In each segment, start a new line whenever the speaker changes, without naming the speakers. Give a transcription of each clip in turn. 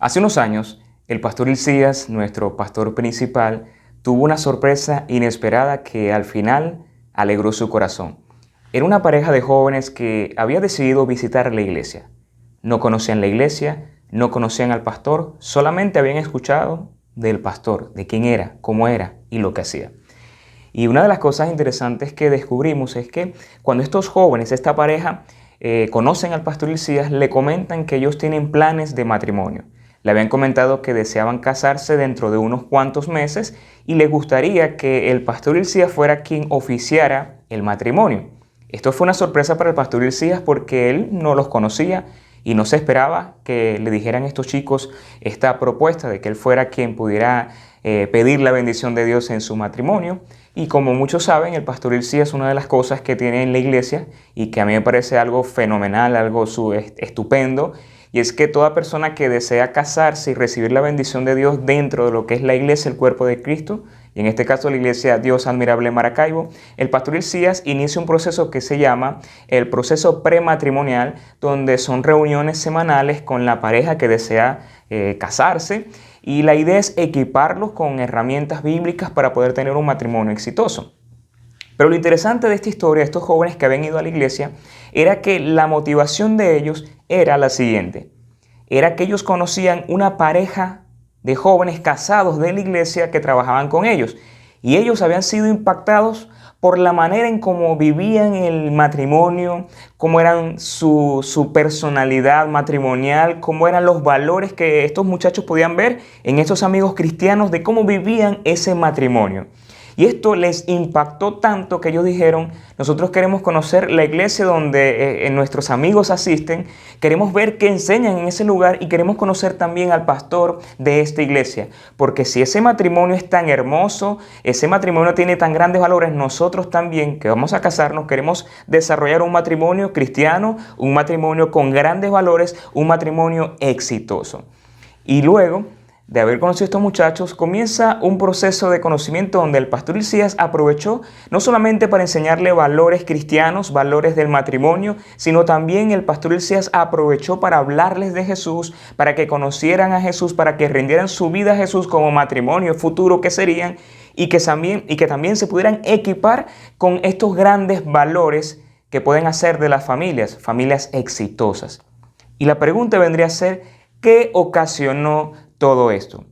Hace unos años, el pastor Ilcías, nuestro pastor principal, tuvo una sorpresa inesperada que al final alegró su corazón. Era una pareja de jóvenes que había decidido visitar la iglesia. No conocían la iglesia, no conocían al pastor, solamente habían escuchado del pastor, de quién era, cómo era y lo que hacía. Y una de las cosas interesantes que descubrimos es que cuando estos jóvenes, esta pareja, eh, conocen al pastor Ilcías, le comentan que ellos tienen planes de matrimonio. Le habían comentado que deseaban casarse dentro de unos cuantos meses y le gustaría que el pastor Ilcías fuera quien oficiara el matrimonio. Esto fue una sorpresa para el pastor Ilcías porque él no los conocía y no se esperaba que le dijeran estos chicos esta propuesta de que él fuera quien pudiera eh, pedir la bendición de Dios en su matrimonio. Y como muchos saben, el pastor Ilcías es una de las cosas que tiene en la iglesia y que a mí me parece algo fenomenal, algo estupendo, y es que toda persona que desea casarse y recibir la bendición de Dios dentro de lo que es la iglesia, el cuerpo de Cristo, y en este caso la iglesia Dios Admirable Maracaibo, el pastor Ilcías inicia un proceso que se llama el proceso prematrimonial, donde son reuniones semanales con la pareja que desea eh, casarse y la idea es equiparlos con herramientas bíblicas para poder tener un matrimonio exitoso. Pero lo interesante de esta historia, de estos jóvenes que habían ido a la iglesia, era que la motivación de ellos era la siguiente. Era que ellos conocían una pareja de jóvenes casados de la iglesia que trabajaban con ellos. Y ellos habían sido impactados por la manera en cómo vivían el matrimonio, cómo eran su, su, personalidad matrimonial, cómo eran los valores que estos muchachos podían ver en estos amigos cristianos de cómo vivían ese matrimonio. Y esto les impactó tanto que ellos dijeron, nosotros queremos conocer la iglesia donde eh, eh, nuestros amigos asisten, queremos ver qué enseñan en ese lugar y queremos conocer también al pastor de esta iglesia. Porque si ese matrimonio es tan hermoso, ese matrimonio tiene tan grandes valores, nosotros también que vamos a casarnos queremos desarrollar un matrimonio cristiano, un matrimonio con grandes valores, un matrimonio exitoso. Y luego de haber conocido a estos muchachos, comienza un proceso de conocimiento donde el pastor Ilcías aprovechó no solamente para enseñarle valores cristianos, valores del matrimonio, sino también el pastor Ilcías aprovechó para hablarles de Jesús, para que conocieran a Jesús, para que rindieran su vida a Jesús como matrimonio futuro que serían y que también, y que también se pudieran equipar con estos grandes valores que pueden hacer de las familias, familias exitosas. Y la pregunta vendría a ser, ¿qué ocasionó todo esto?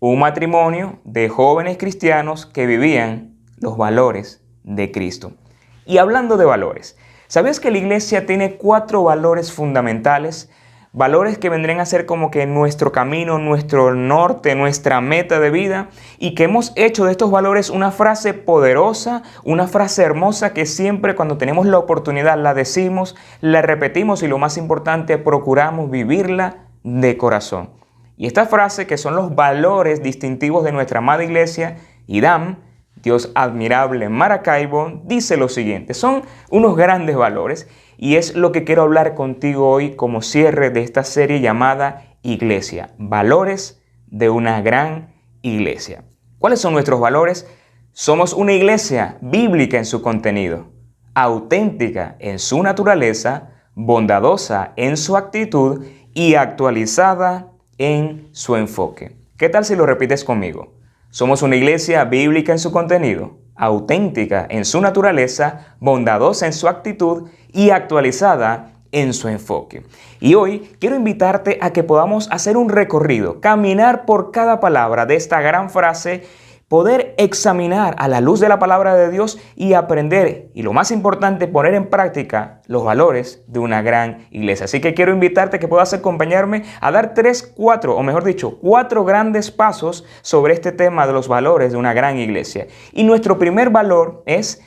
Un matrimonio de jóvenes cristianos que vivían los valores de Cristo. Y hablando de valores, ¿sabes que la iglesia tiene cuatro valores fundamentales? Valores que vendrían a ser como que nuestro camino, nuestro norte, nuestra meta de vida y que hemos hecho de estos valores una frase poderosa, una frase hermosa que siempre cuando tenemos la oportunidad la decimos, la repetimos y lo más importante, procuramos vivirla de corazón. Y esta frase, que son los valores distintivos de nuestra amada iglesia, IDAM, Dios admirable Maracaibo, dice lo siguiente. Son unos grandes valores y es lo que quiero hablar contigo hoy como cierre de esta serie llamada Iglesia. Valores de una gran iglesia. ¿Cuáles son nuestros valores? Somos una iglesia bíblica en su contenido, auténtica en su naturaleza, bondadosa en su actitud y actualizada en su enfoque. ¿Qué tal si lo repites conmigo? Somos una iglesia bíblica en su contenido, auténtica en su naturaleza, bondadosa en su actitud y actualizada en su enfoque. Y hoy quiero invitarte a que podamos hacer un recorrido, caminar por cada palabra de esta gran frase poder examinar a la luz de la palabra de Dios y aprender, y lo más importante, poner en práctica los valores de una gran iglesia. Así que quiero invitarte que puedas acompañarme a dar tres, cuatro, o mejor dicho, cuatro grandes pasos sobre este tema de los valores de una gran iglesia. Y nuestro primer valor es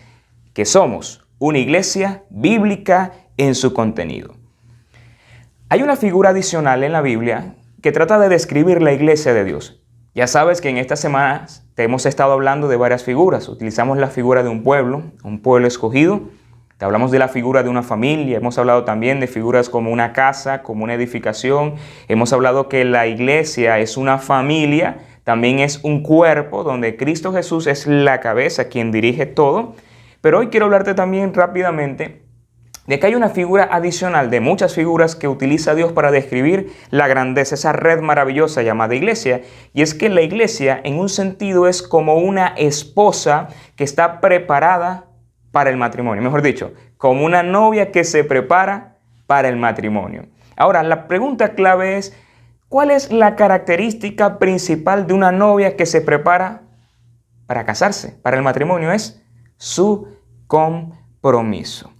que somos una iglesia bíblica en su contenido. Hay una figura adicional en la Biblia que trata de describir la iglesia de Dios. Ya sabes que en estas semanas te hemos estado hablando de varias figuras. Utilizamos la figura de un pueblo, un pueblo escogido. Te hablamos de la figura de una familia. Hemos hablado también de figuras como una casa, como una edificación. Hemos hablado que la iglesia es una familia, también es un cuerpo donde Cristo Jesús es la cabeza, quien dirige todo. Pero hoy quiero hablarte también rápidamente de que hay una figura adicional de muchas figuras que utiliza Dios para describir la grandeza, esa red maravillosa llamada iglesia, y es que la iglesia en un sentido es como una esposa que está preparada para el matrimonio, mejor dicho, como una novia que se prepara para el matrimonio. Ahora, la pregunta clave es, ¿cuál es la característica principal de una novia que se prepara para casarse, para el matrimonio? Es su compromiso.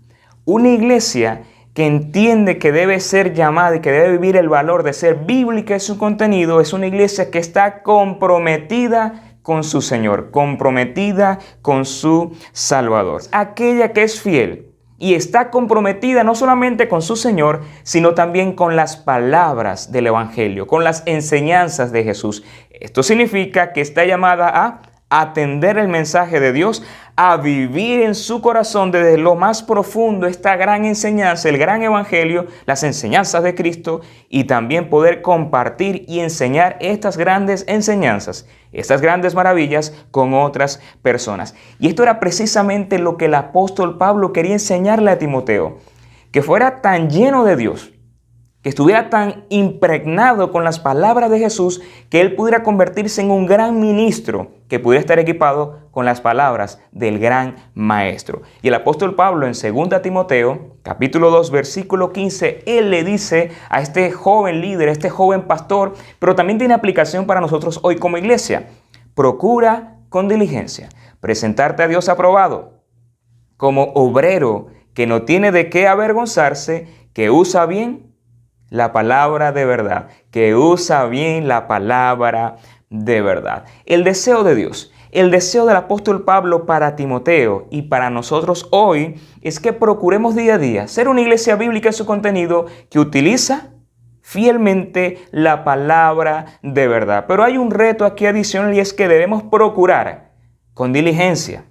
Una iglesia que entiende que debe ser llamada y que debe vivir el valor de ser bíblica en su contenido, es una iglesia que está comprometida con su Señor, comprometida con su Salvador. Aquella que es fiel y está comprometida no solamente con su Señor, sino también con las palabras del Evangelio, con las enseñanzas de Jesús. Esto significa que está llamada a atender el mensaje de Dios, a vivir en su corazón desde lo más profundo esta gran enseñanza, el gran evangelio, las enseñanzas de Cristo y también poder compartir y enseñar estas grandes enseñanzas, estas grandes maravillas con otras personas. Y esto era precisamente lo que el apóstol Pablo quería enseñarle a Timoteo, que fuera tan lleno de Dios, que estuviera tan impregnado con las palabras de Jesús que él pudiera convertirse en un gran ministro que pudiera estar equipado con las palabras del gran maestro. Y el apóstol Pablo en 2 Timoteo, capítulo 2, versículo 15, él le dice a este joven líder, a este joven pastor, pero también tiene aplicación para nosotros hoy como iglesia. Procura con diligencia presentarte a Dios aprobado como obrero que no tiene de qué avergonzarse, que usa bien la palabra de verdad, que usa bien la palabra de verdad. El deseo de Dios, el deseo del apóstol Pablo para Timoteo y para nosotros hoy es que procuremos día a día ser una iglesia bíblica en su contenido que utiliza fielmente la palabra de verdad. Pero hay un reto aquí adicional y es que debemos procurar con diligencia,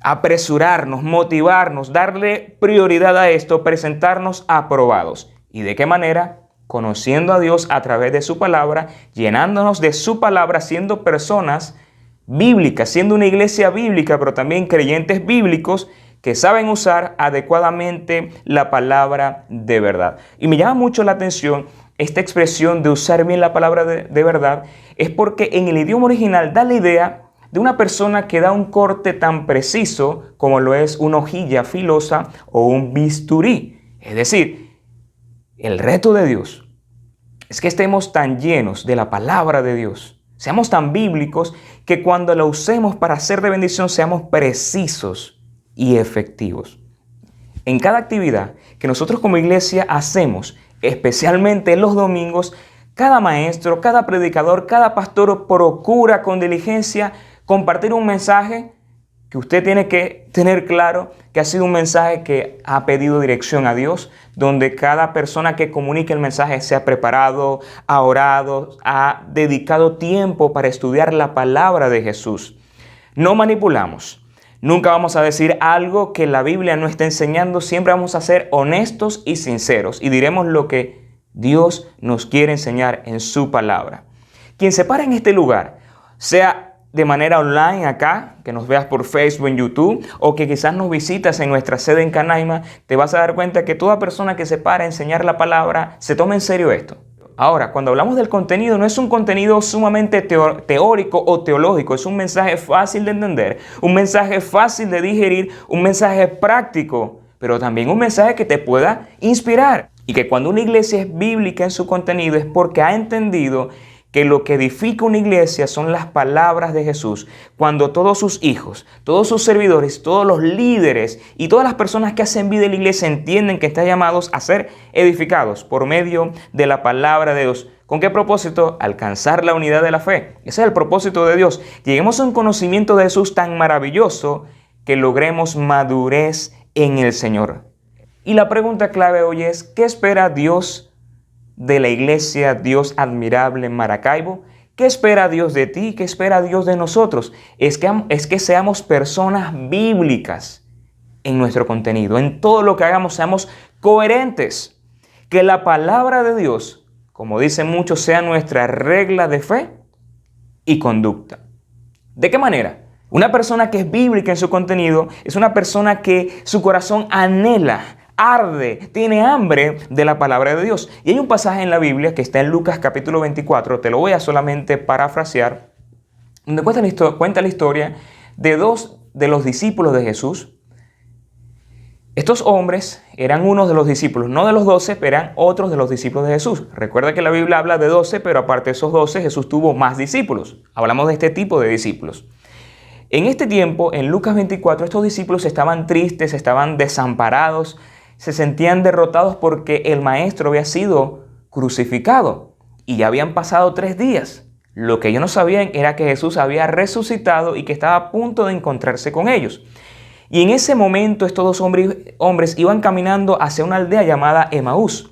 apresurarnos, motivarnos, darle prioridad a esto, presentarnos aprobados. ¿Y de qué manera? Conociendo a Dios a través de su palabra, llenándonos de su palabra, siendo personas bíblicas, siendo una iglesia bíblica, pero también creyentes bíblicos que saben usar adecuadamente la palabra de verdad. Y me llama mucho la atención esta expresión de usar bien la palabra de, verdad, es porque en el idioma original da la idea de una persona que da un corte tan preciso como lo es una hojilla filosa o un bisturí. Es decir, el reto de Dios es que estemos tan llenos de la palabra de Dios, seamos tan bíblicos, que cuando la usemos para hacer de bendición seamos precisos y efectivos. En cada actividad que nosotros como iglesia hacemos, especialmente en los domingos, cada maestro, cada predicador, cada pastor procura con diligencia compartir un mensaje que usted tiene que tener claro que ha sido un mensaje que ha pedido dirección a Dios, donde cada persona que comunique el mensaje se ha preparado, ha orado, ha dedicado tiempo para estudiar la palabra de Jesús. No manipulamos. Nunca vamos a decir algo que la Biblia no está enseñando, siempre vamos a ser honestos y sinceros y diremos lo que Dios nos quiere enseñar en su palabra. Quien se para en este lugar, sea de manera online acá, que nos veas por Facebook, en YouTube, o que quizás nos visitas en nuestra sede en Canaima, te vas a dar cuenta que toda persona que se para a enseñar la palabra se toma en serio esto. Ahora, cuando hablamos del contenido, no es un contenido sumamente teórico o teológico, es un mensaje fácil de entender, un mensaje fácil de digerir, un mensaje práctico, pero también un mensaje que te pueda inspirar. Y que cuando una iglesia es bíblica en su contenido es porque ha entendido que lo que edifica una iglesia son las palabras de Jesús, cuando todos sus hijos, todos sus servidores, todos los líderes y todas las personas que hacen vida en la iglesia entienden que están llamados a ser edificados por medio de la palabra de Dios. ¿Con qué propósito? Alcanzar la unidad de la fe. Ese es el propósito de Dios. Lleguemos a un conocimiento de Jesús tan maravilloso que logremos madurez en el Señor. Y la pregunta clave hoy es, ¿qué espera Dios de la iglesia Dios admirable en Maracaibo? ¿Qué espera Dios de ti? ¿Qué espera Dios de nosotros? Es que, es que seamos personas bíblicas en nuestro contenido, en todo lo que hagamos seamos coherentes. Que la palabra de Dios, como dicen muchos, sea nuestra regla de fe y conducta. ¿De qué manera? Una persona que es bíblica en su contenido es una persona que su corazón anhela, arde, tiene hambre de la palabra de Dios. Y hay un pasaje en la Biblia que está en Lucas capítulo 24, te lo voy a solamente parafrasear, donde cuenta la, cuenta la historia de dos de los discípulos de Jesús. Estos hombres eran unos de los discípulos, no de los doce, pero eran otros de los discípulos de Jesús. Recuerda que la Biblia habla de doce, pero aparte de esos doce, Jesús tuvo más discípulos. Hablamos de este tipo de discípulos. En este tiempo, en Lucas 24, estos discípulos estaban tristes, estaban desamparados, se sentían derrotados porque el maestro había sido crucificado y ya habían pasado tres días. Lo que ellos no sabían era que Jesús había resucitado y que estaba a punto de encontrarse con ellos. Y en ese momento estos dos hombres, hombres iban caminando hacia una aldea llamada Emaús.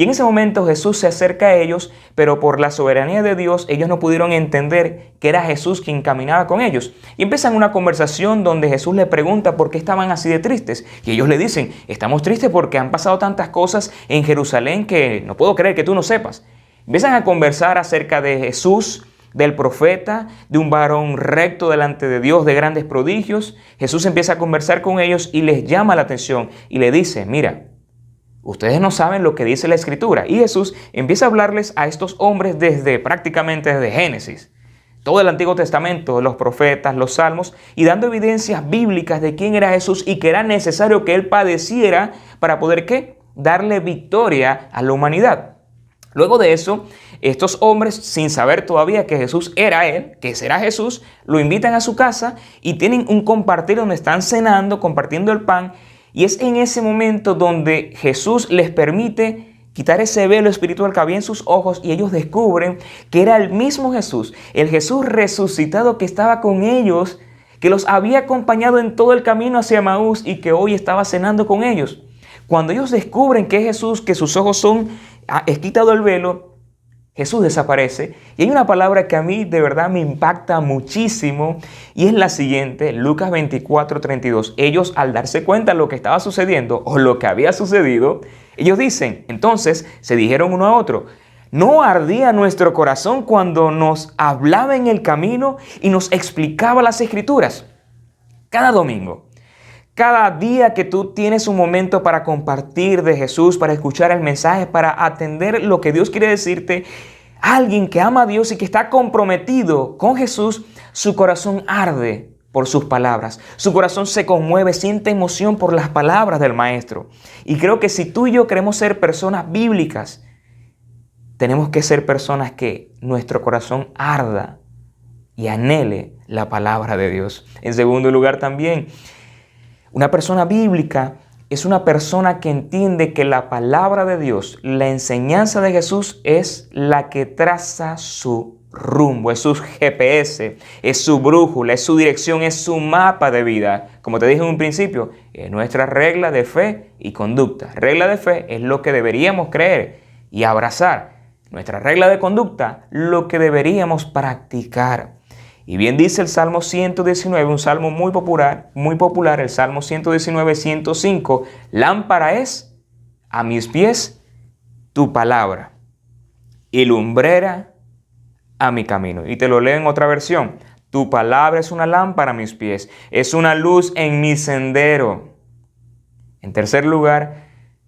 Y en ese momento Jesús se acerca a ellos, pero por la soberanía de Dios ellos no pudieron entender que era Jesús quien caminaba con ellos. Y empiezan una conversación donde Jesús le pregunta por qué estaban así de tristes. Y ellos le dicen, estamos tristes porque han pasado tantas cosas en Jerusalén que no puedo creer que tú no sepas. Empiezan a conversar acerca de Jesús, del profeta, de un varón recto delante de Dios, de grandes prodigios. Jesús empieza a conversar con ellos y les llama la atención y le dice, mira, Ustedes no saben lo que dice la escritura. Y Jesús empieza a hablarles a estos hombres desde prácticamente desde Génesis. Todo el Antiguo Testamento, los profetas, los salmos, y dando evidencias bíblicas de quién era Jesús y que era necesario que Él padeciera para poder qué? Darle victoria a la humanidad. Luego de eso, estos hombres, sin saber todavía que Jesús era Él, que será Jesús, lo invitan a su casa y tienen un compartir donde están cenando, compartiendo el pan y es en ese momento donde Jesús les permite quitar ese velo espiritual que había en sus ojos y ellos descubren que era el mismo Jesús, el Jesús resucitado que estaba con ellos, que los había acompañado en todo el camino hacia Maús y que hoy estaba cenando con ellos. Cuando ellos descubren que es Jesús, que sus ojos son, ah, es quitado el velo, Jesús desaparece y hay una palabra que a mí de verdad me impacta muchísimo y es la siguiente, Lucas 24, 32. Ellos al darse cuenta de lo que estaba sucediendo o lo que había sucedido, ellos dicen, entonces se dijeron uno a otro, ¿no ardía nuestro corazón cuando nos hablaba en el camino y nos explicaba las escrituras? Cada domingo. Cada día que tú tienes un momento para compartir de Jesús, para escuchar el mensaje, para atender lo que Dios quiere decirte, alguien que ama a Dios y que está comprometido con Jesús, su corazón arde por sus palabras. Su corazón se conmueve, siente emoción por las palabras del Maestro. Y creo que si tú y yo queremos ser personas bíblicas, tenemos que ser personas que nuestro corazón arda y anhele la palabra de Dios. En segundo lugar también, una persona bíblica es una persona que entiende que la palabra de Dios, la enseñanza de Jesús es la que traza su rumbo, es su GPS, es su brújula, es su dirección, es su mapa de vida. Como te dije en un principio, es nuestra regla de fe y conducta. Regla de fe es lo que deberíamos creer y abrazar. Nuestra regla de conducta, lo que deberíamos practicar. Y bien dice el Salmo 119, un salmo muy popular, muy popular, el Salmo 119, 105, lámpara es a mis pies tu palabra y lumbrera a mi camino. Y te lo leo en otra versión. Tu palabra es una lámpara a mis pies, es una luz en mi sendero. En tercer lugar,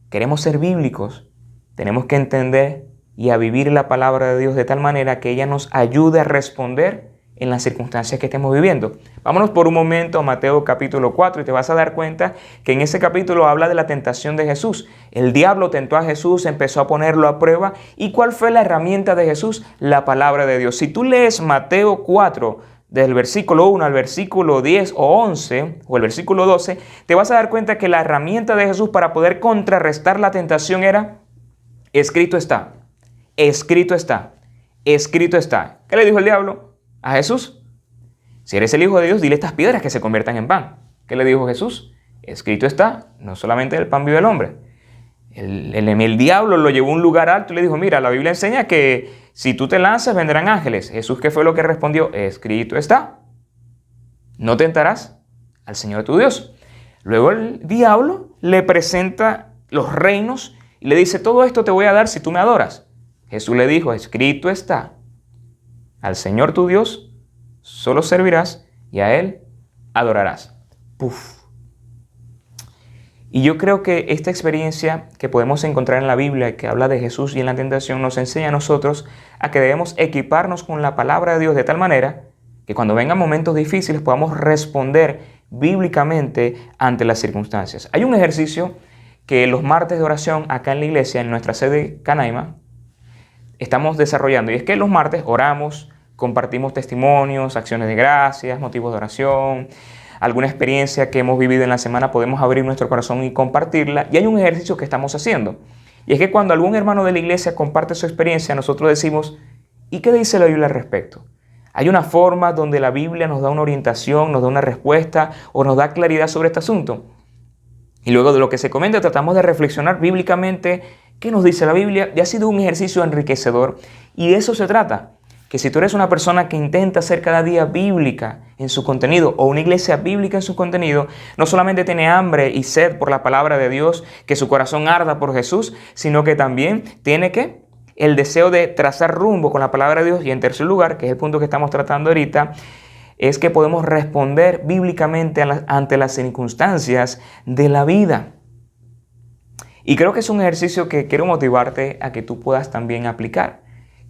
queremos ser bíblicos. Tenemos que entender y a vivir la palabra de Dios de tal manera que ella nos ayude a responder en las circunstancias que estemos viviendo. Vámonos por un momento a Mateo capítulo 4 y te vas a dar cuenta que en ese capítulo habla de la tentación de Jesús. El diablo tentó a Jesús, empezó a ponerlo a prueba. ¿Y cuál fue la herramienta de Jesús? La palabra de Dios. Si tú lees Mateo 4, del versículo 1 al versículo 10 o 11 o el versículo 12, te vas a dar cuenta que la herramienta de Jesús para poder contrarrestar la tentación era, escrito está, escrito está, escrito está. ¿Qué le dijo el diablo? A Jesús. Si eres el Hijo de Dios, dile estas piedras que se conviertan en pan. ¿Qué le dijo Jesús? Escrito está, no solamente el pan vive el hombre. El, el, diablo lo llevó a un lugar alto y le dijo, mira, la Biblia enseña que si tú te lanzas vendrán ángeles. Jesús, ¿qué fue lo que respondió? Escrito está. No tentarás al Señor tu Dios. Luego el diablo le presenta los reinos y le dice, todo esto te voy a dar si tú me adoras. Jesús le dijo, escrito está, al Señor tu Dios solo servirás y a Él adorarás. Puf. Y yo creo que esta experiencia que podemos encontrar en la Biblia, que habla de Jesús y en la tentación, nos enseña a nosotros a que debemos equiparnos con la palabra de Dios de tal manera que cuando vengan momentos difíciles podamos responder bíblicamente ante las circunstancias. Hay un ejercicio que los martes de oración acá en la iglesia, en nuestra sede Canaima, estamos desarrollando. Y es que los martes oramos, compartimos testimonios, acciones de gracias, motivos de oración, alguna experiencia que hemos vivido en la semana, podemos abrir nuestro corazón y compartirla. Y hay un ejercicio que estamos haciendo. Y es que cuando algún hermano de la iglesia comparte su experiencia, nosotros decimos, ¿y qué dice la Biblia al respecto? Hay una forma donde la Biblia nos da una orientación, nos da una respuesta o nos da claridad sobre este asunto. Y luego de lo que se comenta tratamos de reflexionar bíblicamente qué nos dice la Biblia y ha sido un ejercicio enriquecedor y de eso se trata que si tú eres una persona que intenta ser cada día bíblica en su contenido o una iglesia bíblica en su contenido, no solamente tiene hambre y sed por la palabra de Dios, que su corazón arda por Jesús, sino que también tiene que el deseo de trazar rumbo con la palabra de Dios y en tercer lugar, que es el punto que estamos tratando ahorita, es que podemos responder bíblicamente ante las circunstancias de la vida. Y creo que es un ejercicio que quiero motivarte a que tú puedas también aplicar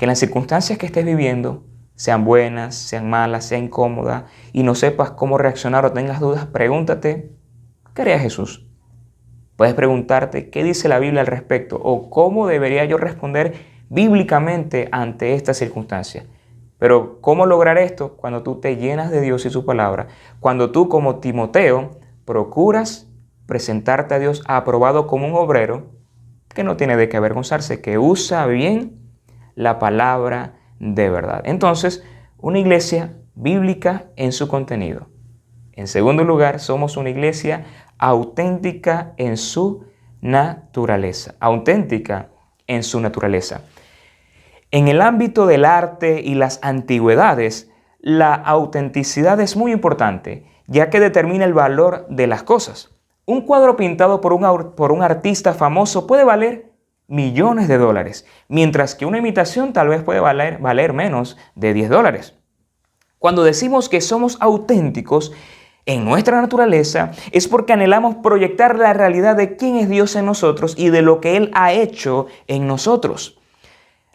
que las circunstancias que estés viviendo, sean buenas, sean malas, sean incómodas, y no sepas cómo reaccionar o tengas dudas, pregúntate, ¿qué haría Jesús? Puedes preguntarte qué dice la Biblia al respecto o cómo debería yo responder bíblicamente ante esta circunstancia. Pero ¿cómo lograr esto? Cuando tú te llenas de Dios y su palabra. Cuando tú como Timoteo procuras presentarte a Dios aprobado como un obrero que no tiene de qué avergonzarse, que usa bien la palabra de verdad. Entonces, una iglesia bíblica en su contenido. En segundo lugar, somos una iglesia auténtica en su naturaleza. Auténtica en su naturaleza. En el ámbito del arte y las antigüedades, la autenticidad es muy importante, ya que determina el valor de las cosas. Un cuadro pintado por un, por un artista famoso puede valer millones de dólares, mientras que una imitación tal vez puede valer, valer menos de 10 dólares. Cuando decimos que somos auténticos en nuestra naturaleza, es porque anhelamos proyectar la realidad de quién es Dios en nosotros y de lo que Él ha hecho en nosotros.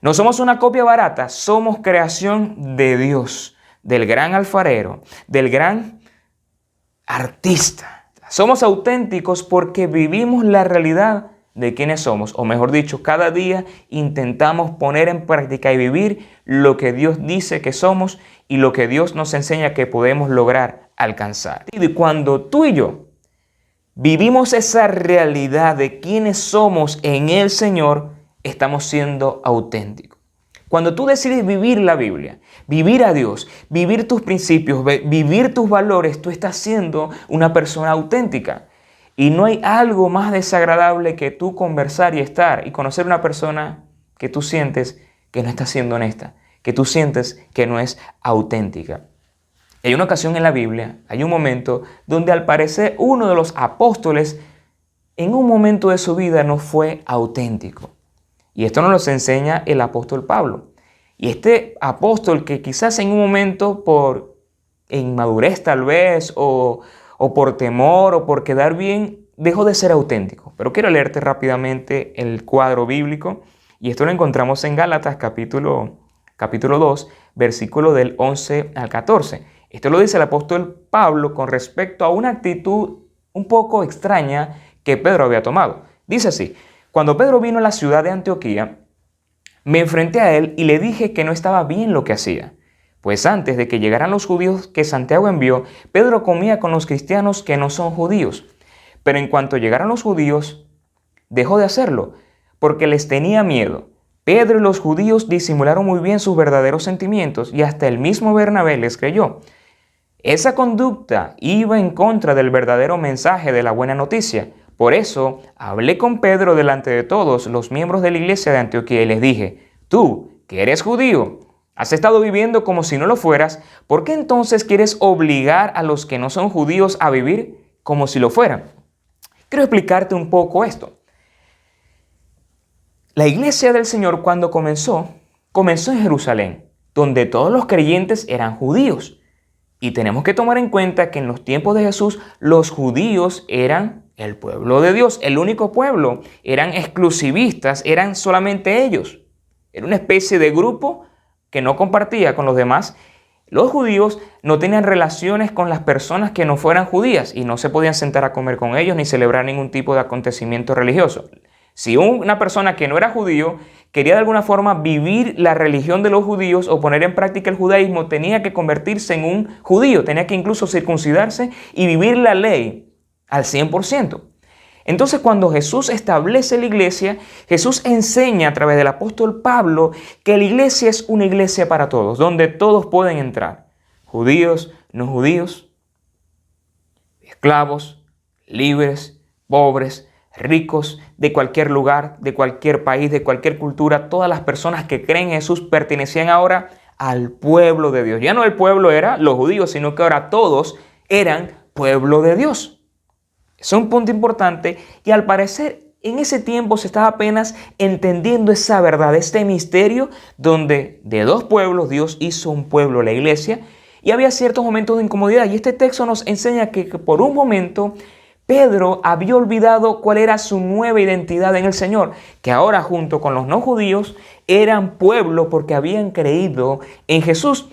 No somos una copia barata, somos creación de Dios, del gran alfarero, del gran artista. Somos auténticos porque vivimos la realidad de quiénes somos, o mejor dicho, cada día intentamos poner en práctica y vivir lo que Dios dice que somos y lo que Dios nos enseña que podemos lograr alcanzar. Y cuando tú y yo vivimos esa realidad de quiénes somos en el Señor, estamos siendo auténticos. Cuando tú decides vivir la Biblia, vivir a Dios, vivir tus principios, vivir tus valores, tú estás siendo una persona auténtica. Y no hay algo más desagradable que tú conversar y estar y conocer una persona que tú sientes que no está siendo honesta, que tú sientes que no es auténtica. Hay una ocasión en la Biblia, hay un momento donde al parecer uno de los apóstoles en un momento de su vida no fue auténtico. Y esto nos lo enseña el apóstol Pablo. Y este apóstol que quizás en un momento por inmadurez tal vez o, o por temor o por quedar bien, dejó de ser auténtico. Pero quiero leerte rápidamente el cuadro bíblico y esto lo encontramos en Gálatas capítulo, capítulo 2, versículo del 11 al 14. Esto lo dice el apóstol Pablo con respecto a una actitud un poco extraña que Pedro había tomado. Dice así, cuando Pedro vino a la ciudad de Antioquía, me enfrenté a él y le dije que no estaba bien lo que hacía pues antes de que llegaran los judíos que Santiago envió, Pedro comía con los cristianos que no son judíos. Pero en cuanto llegaron los judíos, dejó de hacerlo, porque les tenía miedo. Pedro y los judíos disimularon muy bien sus verdaderos sentimientos y hasta el mismo Bernabé les creyó. Esa conducta iba en contra del verdadero mensaje de la buena noticia. Por eso hablé con Pedro delante de todos los miembros de la iglesia de Antioquía y les dije, tú, que eres judío, ¿Has estado viviendo como si no lo fueras? ¿Por qué entonces quieres obligar a los que no son judíos a vivir como si lo fueran? Quiero explicarte un poco esto. La iglesia del Señor cuando comenzó, comenzó en Jerusalén, donde todos los creyentes eran judíos. Y tenemos que tomar en cuenta que en los tiempos de Jesús los judíos eran el pueblo de Dios, el único pueblo. Eran exclusivistas, eran solamente ellos. Era una especie de grupo que no compartía con los demás. Los judíos no tenían relaciones con las personas que no fueran judías y no se podían sentar a comer con ellos ni celebrar ningún tipo de acontecimiento religioso. Si una persona que no era judío quería de alguna forma vivir la religión de los judíos o poner en práctica el judaísmo, tenía que convertirse en un judío, tenía que incluso circuncidarse y vivir la ley al 100%. Entonces cuando Jesús establece la iglesia, Jesús enseña a través del apóstol Pablo que la iglesia es una iglesia para todos, donde todos pueden entrar, judíos, no judíos, esclavos, libres, pobres, ricos de cualquier lugar, de cualquier país, de cualquier cultura, todas las personas que creen en Jesús pertenecían ahora al pueblo de Dios. Ya no el pueblo era los judíos, sino que ahora todos eran pueblo de Dios. Es un punto importante y al parecer en ese tiempo se estaba apenas entendiendo esa verdad, este misterio donde de dos pueblos Dios hizo un pueblo, la iglesia, y había ciertos momentos de incomodidad. Y este texto nos enseña que por un momento Pedro había olvidado cuál era su nueva identidad en el Señor, que ahora junto con los no judíos eran pueblo porque habían creído en Jesús.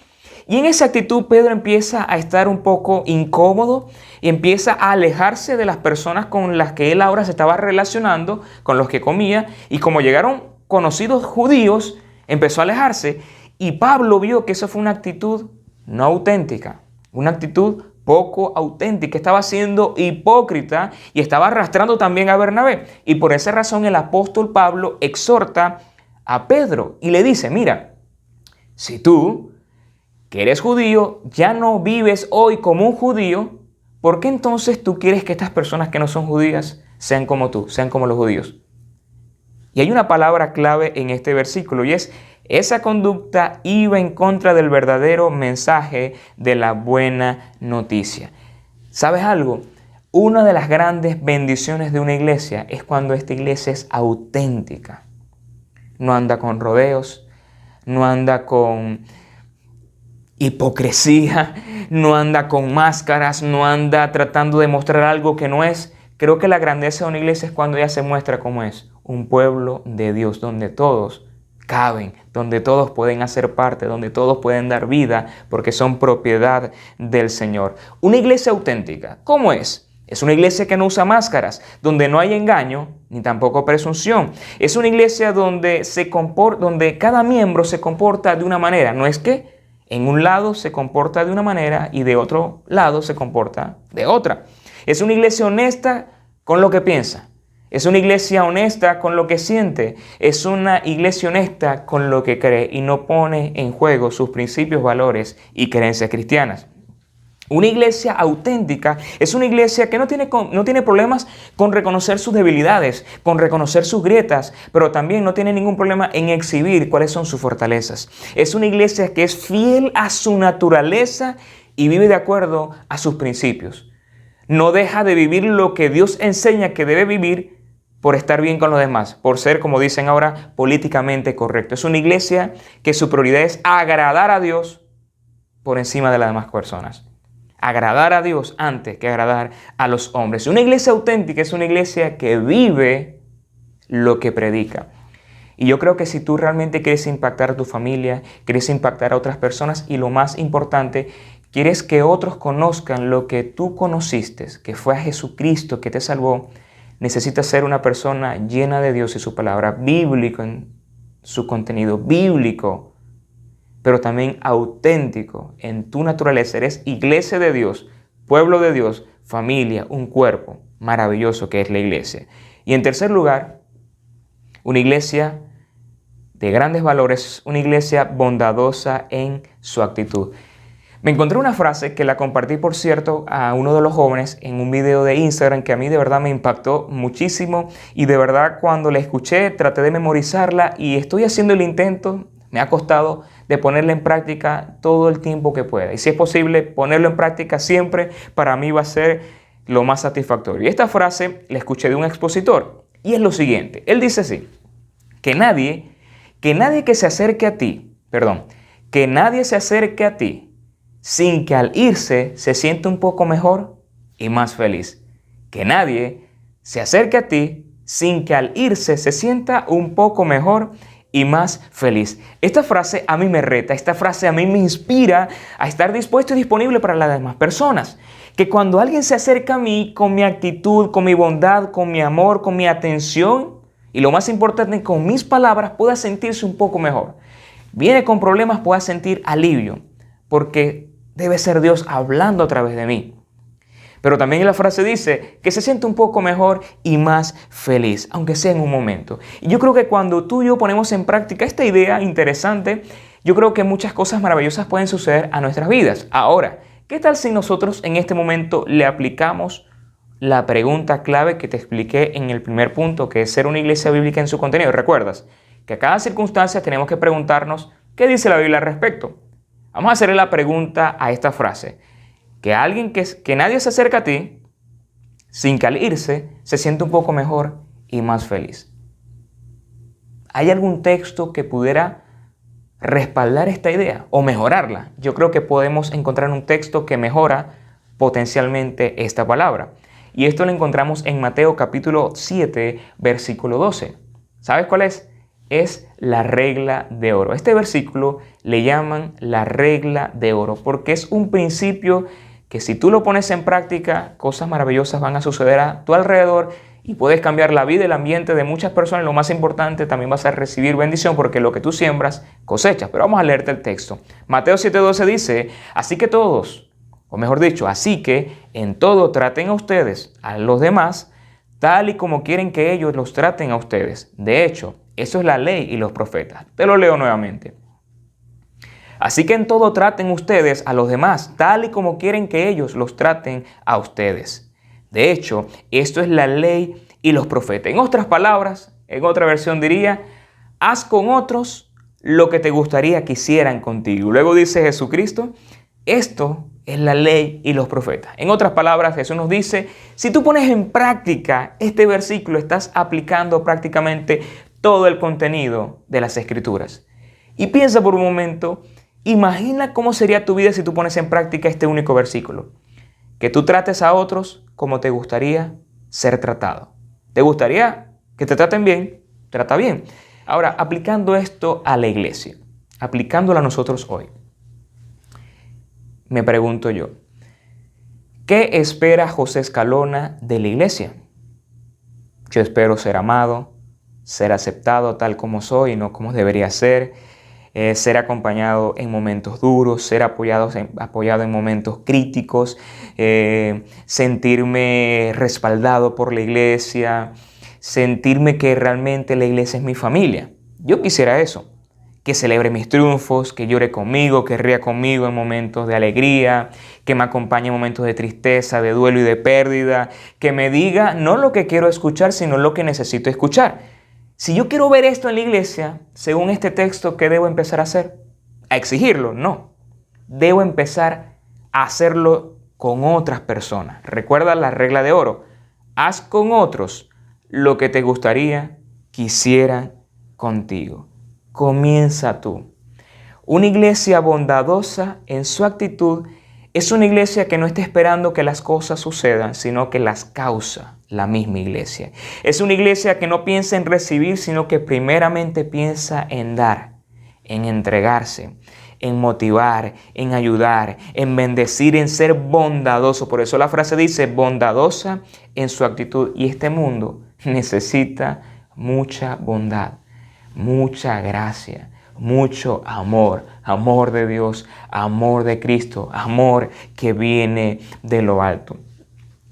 Y en esa actitud Pedro empieza a estar un poco incómodo y empieza a alejarse de las personas con las que él ahora se estaba relacionando, con los que comía, y como llegaron conocidos judíos, empezó a alejarse. Y Pablo vio que eso fue una actitud no auténtica, una actitud poco auténtica, estaba siendo hipócrita y estaba arrastrando también a Bernabé. Y por esa razón el apóstol Pablo exhorta a Pedro y le dice, mira, si tú, que eres judío, ya no vives hoy como un judío, ¿por qué entonces tú quieres que estas personas que no son judías sean como tú, sean como los judíos? Y hay una palabra clave en este versículo y es esa conducta iba en contra del verdadero mensaje de la buena noticia. ¿Sabes algo? Una de las grandes bendiciones de una iglesia es cuando esta iglesia es auténtica. No anda con rodeos, no anda con hipocresía, no anda con máscaras, no anda tratando de mostrar algo que no es. Creo que la grandeza de una iglesia es cuando ella se muestra como es, un pueblo de Dios, donde todos caben, donde todos pueden hacer parte, donde todos pueden dar vida, porque son propiedad del Señor. Una iglesia auténtica, ¿cómo es? Es una iglesia que no usa máscaras, donde no hay engaño ni tampoco presunción. Es una iglesia donde, se donde cada miembro se comporta de una manera. No es que en un lado se comporta de una manera y de otro lado se comporta de otra. Es una iglesia honesta con lo que piensa. Es una iglesia honesta con lo que siente. Es una iglesia honesta con lo que cree y no pone en juego sus principios, valores y creencias cristianas. Una iglesia auténtica es una iglesia que no tiene, no tiene, problemas con reconocer sus debilidades, con reconocer sus grietas, pero también no tiene ningún problema en exhibir cuáles son sus fortalezas. Es una iglesia que es fiel a su naturaleza y vive de acuerdo a sus principios. No deja de vivir lo que Dios enseña que debe vivir, por estar bien con los demás, por ser, como dicen ahora, políticamente correcto. Es una iglesia que su prioridad es agradar a Dios por encima de las demás personas. Agradar a Dios antes que agradar a los hombres. Una iglesia auténtica es una iglesia que vive lo que predica. Y yo creo que si tú realmente quieres impactar a tu familia, quieres impactar a otras personas y lo más importante, quieres que otros conozcan lo que tú conociste, que fue a Jesucristo que te salvó, necesitas ser una persona llena de Dios y su palabra, bíblico en su contenido, bíblico, pero también auténtico en tu naturaleza. Eres iglesia de Dios, pueblo de Dios, familia, un cuerpo maravilloso que es la iglesia. Y en tercer lugar, una iglesia de grandes valores, una iglesia bondadosa en su actitud. Me encontré una frase que la compartí, por cierto, a uno de los jóvenes en un video de Instagram que a mí de verdad me impactó muchísimo y de verdad cuando la escuché traté de memorizarla y estoy haciendo el intento, me ha costado de ponerla en práctica todo el tiempo que pueda. Y si es posible ponerlo en práctica siempre, para mí va a ser lo más satisfactorio. Y esta frase la escuché de un expositor y es lo siguiente. Él dice así, que nadie, que nadie que se acerque a ti, perdón, que nadie se acerque a ti sin que al irse se sienta un poco mejor y más feliz. Que nadie se acerque a ti sin que al irse se sienta un poco mejor y más feliz. Esta frase a mí me reta, esta frase a mí me inspira a estar dispuesto y disponible para las demás personas. Que cuando alguien se acerca a mí con mi actitud, con mi bondad, con mi amor, con mi atención y lo más importante, con mis palabras, pueda sentirse un poco mejor. Viene con problemas, pueda sentir alivio, porque debe ser Dios hablando a través de mí. Pero también la frase dice que se siente un poco mejor y más feliz, aunque sea en un momento. Y yo creo que cuando tú y yo ponemos en práctica esta idea interesante, yo creo que muchas cosas maravillosas pueden suceder a nuestras vidas. Ahora, ¿qué tal si nosotros en este momento le aplicamos la pregunta clave que te expliqué en el primer punto, que es ser una iglesia bíblica en su contenido? ¿Recuerdas? Que a cada circunstancia tenemos que preguntarnos qué dice la Biblia al respecto. Vamos a hacerle la pregunta a esta frase. Que alguien que, que nadie se acerca a ti, sin que al irse se siente un poco mejor y más feliz. ¿Hay algún texto que pudiera respaldar esta idea o mejorarla? Yo creo que podemos encontrar un texto que mejora potencialmente esta palabra. Y esto lo encontramos en Mateo capítulo 7, versículo 12. ¿Sabes cuál es? es la regla de oro. Este versículo le llaman la regla de oro porque es un principio que si tú lo pones en práctica, cosas maravillosas van a suceder a tu alrededor y puedes cambiar la vida y el ambiente de muchas personas. Lo más importante, también vas a recibir bendición porque lo que tú siembras cosechas. Pero vamos a leerte el texto. Mateo 7:12 dice, así que todos, o mejor dicho, así que en todo traten a ustedes, a los demás, tal y como quieren que ellos los traten a ustedes. De hecho, eso es la ley y los profetas. Te lo leo nuevamente. Así que en todo traten ustedes a los demás tal y como quieren que ellos los traten a ustedes. De hecho, esto es la ley y los profetas. En otras palabras, en otra versión diría, haz con otros lo que te gustaría que hicieran contigo. Luego dice Jesucristo, esto es la ley y los profetas. En otras palabras, Jesús nos dice, si tú pones en práctica este versículo, estás aplicando prácticamente todo el contenido de las escrituras. Y piensa por un momento, imagina cómo sería tu vida si tú pones en práctica este único versículo. Que tú trates a otros como te gustaría ser tratado. ¿Te gustaría que te traten bien? Trata bien. Ahora, aplicando esto a la iglesia, aplicándolo a nosotros hoy, me pregunto yo, ¿qué espera José Escalona de la iglesia? Yo espero ser amado, ser aceptado tal como soy y no como debería ser, eh, ser acompañado en momentos duros, ser apoyado en, apoyado en momentos críticos, eh, sentirme respaldado por la iglesia, sentirme que realmente la iglesia es mi familia. Yo quisiera eso, que celebre mis triunfos, que llore conmigo, que ría conmigo en momentos de alegría, que me acompañe en momentos de tristeza, de duelo y de pérdida, que me diga no lo que quiero escuchar, sino lo que necesito escuchar si yo quiero ver esto en la iglesia, según este texto, ¿qué debo empezar a hacer? ¿A exigirlo? No. Debo empezar a hacerlo con otras personas. Recuerda la regla de oro. Haz con otros lo que te gustaría que hicieran contigo. Comienza tú. Una iglesia bondadosa en su actitud es una iglesia que no está esperando que las cosas sucedan, sino que las causa la misma iglesia. Es una iglesia que no piensa en recibir, sino que primeramente piensa en dar, en entregarse, en motivar, en ayudar, en bendecir, en ser bondadoso. Por eso la frase dice bondadosa en su actitud. Y este mundo necesita mucha bondad, mucha gracia, mucho amor, amor de Dios, amor de Cristo, amor que viene de lo alto.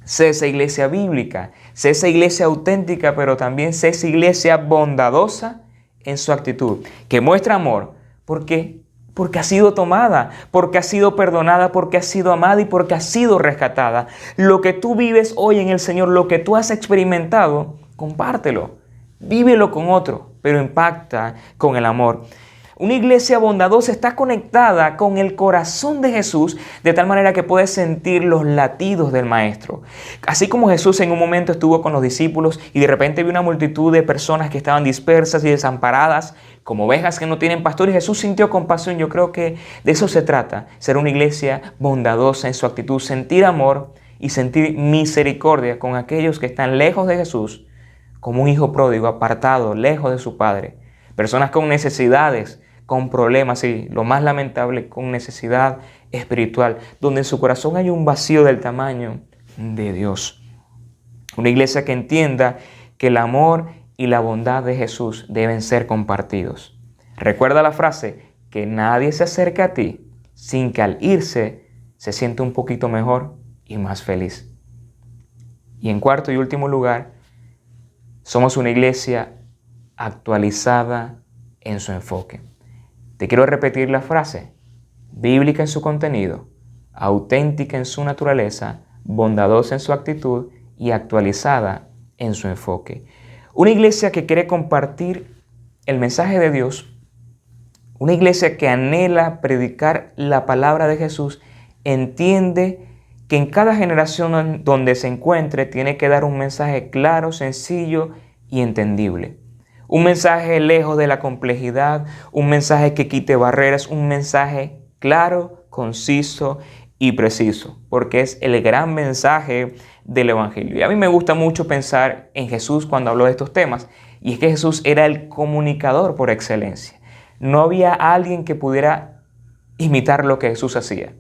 Sé esa iglesia bíblica, sé esa iglesia auténtica, pero también sé esa iglesia bondadosa en su actitud, que muestra amor, porque porque ha sido tomada, porque ha sido perdonada, porque ha sido amada y porque ha sido rescatada. Lo que tú vives hoy en el Señor, lo que tú has experimentado, compártelo. Vívelo con otro, pero impacta con el amor. Una iglesia bondadosa está conectada con el corazón de Jesús de tal manera que puede sentir los latidos del Maestro. Así como Jesús en un momento estuvo con los discípulos y de repente vio una multitud de personas que estaban dispersas y desamparadas, como ovejas que no tienen pastor y Jesús sintió compasión. Yo creo que de eso se trata, ser una iglesia bondadosa en su actitud, sentir amor y sentir misericordia con aquellos que están lejos de Jesús, como un hijo pródigo, apartado, lejos de su padre. Personas con necesidades, con problemas y lo más lamentable, con necesidad espiritual, donde en su corazón hay un vacío del tamaño de Dios. Una iglesia que entienda que el amor y la bondad de Jesús deben ser compartidos. Recuerda la frase, que nadie se acerque a ti sin que al irse se siente un poquito mejor y más feliz. Y en cuarto y último lugar, somos una iglesia actualizada en su enfoque. Te quiero repetir la frase, bíblica en su contenido, auténtica en su naturaleza, bondadosa en su actitud y actualizada en su enfoque. Una iglesia que quiere compartir el mensaje de Dios, una iglesia que anhela predicar la palabra de Jesús, entiende que en cada generación donde se encuentre tiene que dar un mensaje claro, sencillo y entendible. Un mensaje lejos de la complejidad, un mensaje que quite barreras, un mensaje claro, conciso y preciso, porque es el gran mensaje del Evangelio. Y a mí me gusta mucho pensar en Jesús cuando hablo de estos temas, y es que Jesús era el comunicador por excelencia. No había alguien que pudiera imitar lo que Jesús hacía.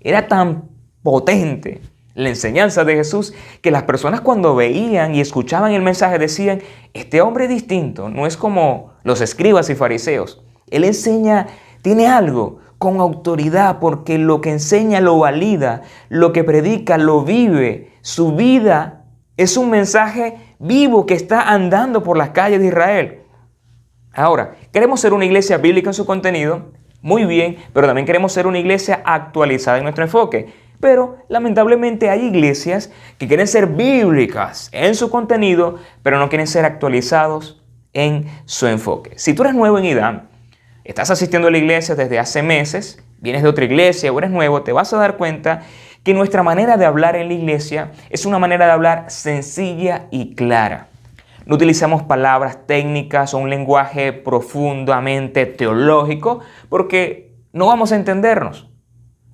Era tan potente la enseñanza de Jesús que las personas cuando veían y escuchaban el mensaje decían, este hombre es distinto, no es como los escribas y fariseos. Él enseña, tiene algo, con autoridad, porque lo que enseña lo valida, lo que predica lo vive. Su vida es un mensaje vivo que está andando por las calles de Israel. Ahora, queremos ser una iglesia bíblica en su contenido, muy bien, pero también queremos ser una iglesia actualizada en nuestro enfoque. Pero lamentablemente hay iglesias que quieren ser bíblicas en su contenido, pero no quieren ser actualizados en su enfoque. Si tú eres nuevo en IDAM, estás asistiendo a la iglesia desde hace meses, vienes de otra iglesia o eres nuevo, te vas a dar cuenta que nuestra manera de hablar en la iglesia es una manera de hablar sencilla y clara. No utilizamos palabras técnicas o un lenguaje profundamente teológico porque no vamos a entendernos.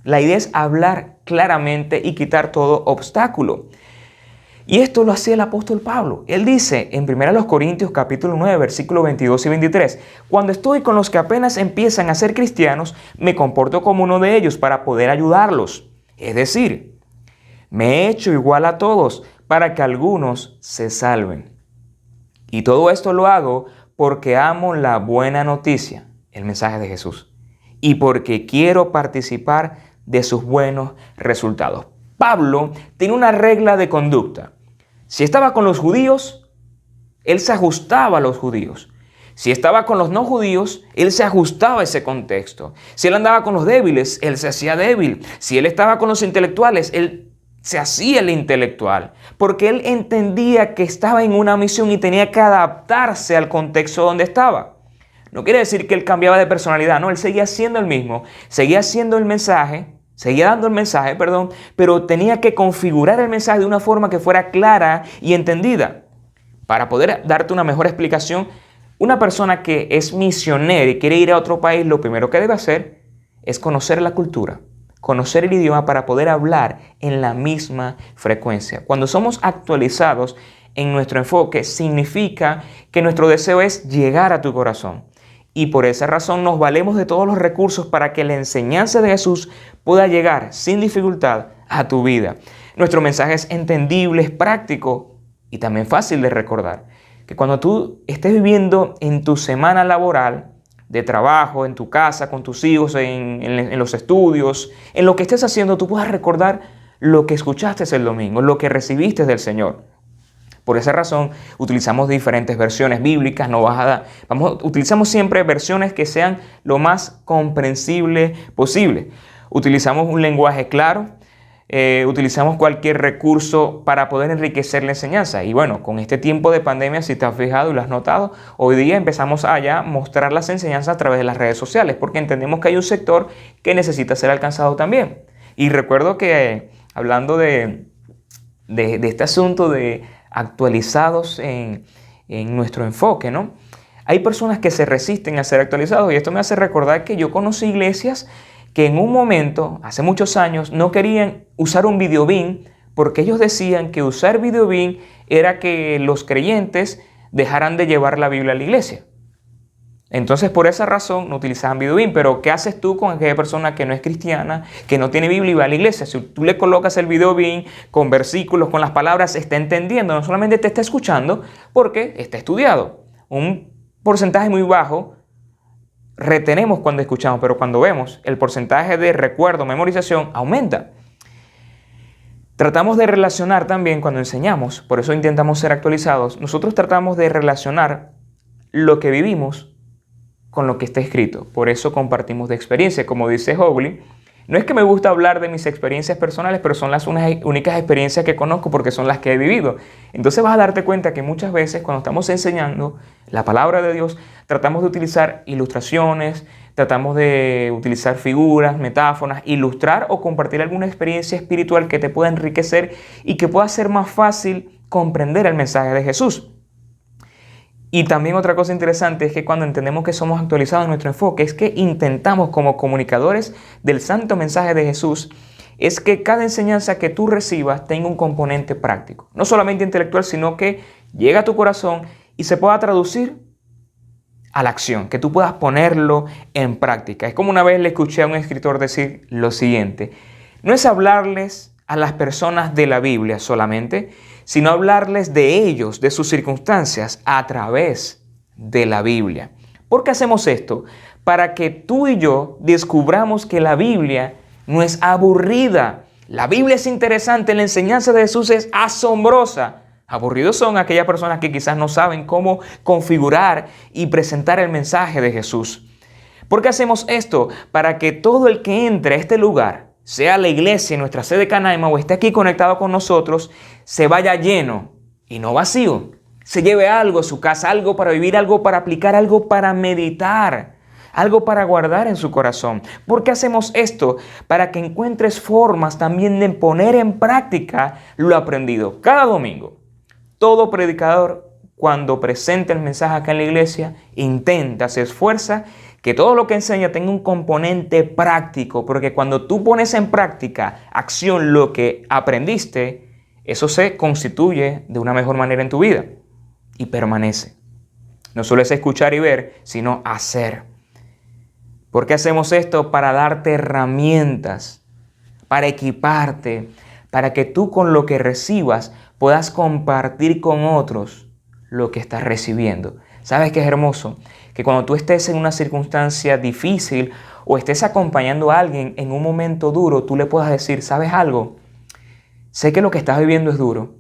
La idea es hablar claramente y quitar todo obstáculo. Y esto lo hacía el apóstol Pablo. Él dice en 1 Corintios capítulo 9, versículos 22 y 23, cuando estoy con los que apenas empiezan a ser cristianos, me comporto como uno de ellos para poder ayudarlos. Es decir, me he hecho igual a todos para que algunos se salven. Y todo esto lo hago porque amo la buena noticia, el mensaje de Jesús, y porque quiero participar de sus buenos resultados. Pablo tiene una regla de conducta. Si estaba con los judíos, él se ajustaba a los judíos. Si estaba con los no judíos, él se ajustaba a ese contexto. Si él andaba con los débiles, él se hacía débil. Si él estaba con los intelectuales, él se hacía el intelectual. Porque él entendía que estaba en una misión y tenía que adaptarse al contexto donde estaba. No quiere decir que él cambiaba de personalidad, no, él seguía siendo el mismo, seguía siendo el mensaje, Seguía dando el mensaje, perdón, pero tenía que configurar el mensaje de una forma que fuera clara y entendida. Para poder darte una mejor explicación, una persona que es misionera y quiere ir a otro país, lo primero que debe hacer es conocer la cultura, conocer el idioma para poder hablar en la misma frecuencia. Cuando somos actualizados en nuestro enfoque, significa que nuestro deseo es llegar a tu corazón. Y por esa razón nos valemos de todos los recursos para que la enseñanza de Jesús pueda llegar sin dificultad a tu vida. Nuestro mensaje es entendible, es práctico y también fácil de recordar. Que cuando tú estés viviendo en tu semana laboral, de trabajo, en tu casa, con tus hijos, en, los estudios, en lo que estés haciendo, tú puedas recordar lo que escuchaste el domingo, lo que recibiste del Señor. Por esa razón utilizamos diferentes versiones bíblicas, no bajadas. Vamos, utilizamos siempre versiones que sean lo más comprensible posible. Utilizamos un lenguaje claro, eh, utilizamos cualquier recurso para poder enriquecer la enseñanza. Y bueno, con este tiempo de pandemia, si te has fijado y lo has notado, hoy día empezamos a mostrar las enseñanzas a través de las redes sociales, porque entendemos que hay un sector que necesita ser alcanzado también. Y recuerdo que hablando de, de este asunto de actualizados en, nuestro enfoque, ¿no? hay personas que se resisten a ser actualizados y esto me hace recordar que yo conocí iglesias que en un momento, hace muchos años, no querían usar un videobin porque ellos decían que usar videobin era que los creyentes dejaran de llevar la Biblia a la iglesia. Entonces, por esa razón no utilizaban videobin. Pero, ¿qué haces tú con aquella persona que no es cristiana, que no tiene Biblia y va a la iglesia? Si tú le colocas el videobin con versículos, con las palabras, está entendiendo, no solamente te está escuchando, porque está estudiado. Un porcentaje muy bajo retenemos cuando escuchamos, pero cuando vemos, el porcentaje de recuerdo, memorización aumenta. Tratamos de relacionar también cuando enseñamos, por eso intentamos ser actualizados, nosotros tratamos de relacionar lo que vivimos con lo que está escrito. Por eso compartimos de experiencia, como dice Hogley, no es que me gusta hablar de mis experiencias personales, pero son las únicas experiencias que conozco porque son las que he vivido. Entonces vas a darte cuenta que muchas veces cuando estamos enseñando la palabra de Dios, tratamos de utilizar ilustraciones, tratamos de utilizar figuras, metáforas, ilustrar o compartir alguna experiencia espiritual que te pueda enriquecer y que pueda ser más fácil comprender el mensaje de Jesús. Y también otra cosa interesante es que cuando entendemos que somos actualizados en nuestro enfoque, es que intentamos como comunicadores del santo mensaje de Jesús, es que cada enseñanza que tú recibas tenga un componente práctico. No solamente intelectual, sino que llega a tu corazón y se pueda traducir a la acción, que tú puedas ponerlo en práctica. Es como una vez le escuché a un escritor decir lo siguiente, no es hablarles a las personas de la Biblia solamente, sino hablarles de ellos, de sus circunstancias, a través de la Biblia. ¿Por qué hacemos esto? Para que tú y yo descubramos que la Biblia no es aburrida. La Biblia es interesante, la enseñanza de Jesús es asombrosa. Aburridos son aquellas personas que quizás no saben cómo configurar y presentar el mensaje de Jesús. ¿Por qué hacemos esto? Para que todo el que entre a este lugar sea la iglesia, nuestra sede Canaima, o esté aquí conectado con nosotros, se vaya lleno y no vacío. Se lleve algo a su casa, algo para vivir, algo para aplicar, algo para meditar, algo para guardar en su corazón. ¿Por qué hacemos esto? Para que encuentres formas también de poner en práctica lo aprendido. Cada domingo, todo predicador, cuando presenta el mensaje acá en la iglesia, intenta, se esfuerza que todo lo que enseña tenga un componente práctico, porque cuando tú pones en práctica, acción, lo que aprendiste, eso se constituye de una mejor manera en tu vida y permanece. No solo es escuchar y ver, sino hacer. ¿Por qué hacemos esto? Para darte herramientas, para equiparte, para que tú con lo que recibas puedas compartir con otros lo que estás recibiendo. ¿Sabes qué es hermoso? Que cuando tú estés en una circunstancia difícil o estés acompañando a alguien en un momento duro, tú le puedas decir, ¿sabes algo? Sé que lo que estás viviendo es duro,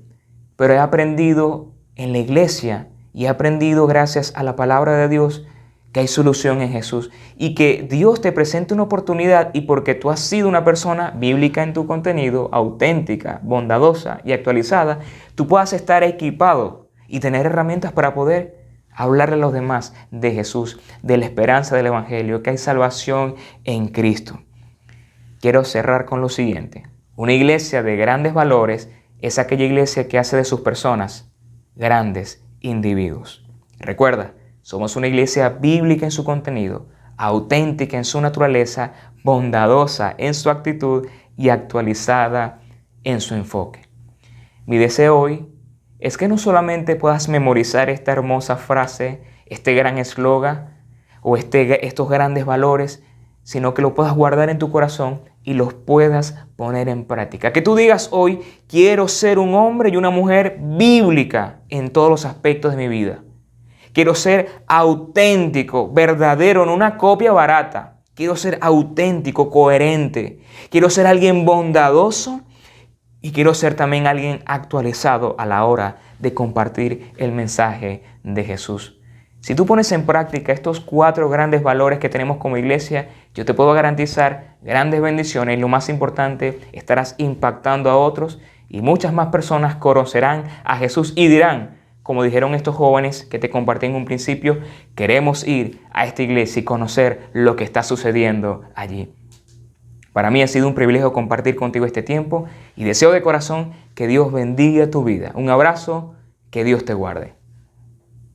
pero he aprendido en la iglesia y he aprendido gracias a la palabra de Dios que hay solución en Jesús y que Dios te presente una oportunidad y porque tú has sido una persona bíblica en tu contenido, auténtica, bondadosa y actualizada, tú puedas estar equipado y tener herramientas para poder hablarle a los demás de Jesús, de la esperanza del Evangelio, que hay salvación en Cristo. Quiero cerrar con lo siguiente. Una iglesia de grandes valores es aquella iglesia que hace de sus personas grandes individuos. Recuerda, somos una iglesia bíblica en su contenido, auténtica en su naturaleza, bondadosa en su actitud y actualizada en su enfoque. Mi deseo hoy es que no solamente puedas memorizar esta hermosa frase, este gran eslogan o este, estos grandes valores, sino que lo puedas guardar en tu corazón y los puedas poner en práctica. Que tú digas hoy, quiero ser un hombre y una mujer bíblica en todos los aspectos de mi vida. Quiero ser auténtico, verdadero, no una copia barata. Quiero ser auténtico, coherente. Quiero ser alguien bondadoso y quiero ser también alguien actualizado a la hora de compartir el mensaje de Jesús. Si tú pones en práctica estos cuatro grandes valores que tenemos como iglesia, yo te puedo garantizar grandes bendiciones y lo más importante, estarás impactando a otros y muchas más personas conocerán a Jesús y dirán, como dijeron estos jóvenes que te compartí en un principio, queremos ir a esta iglesia y conocer lo que está sucediendo allí. Para mí ha sido un privilegio compartir contigo este tiempo y deseo de corazón que Dios bendiga tu vida. Un abrazo, que Dios te guarde.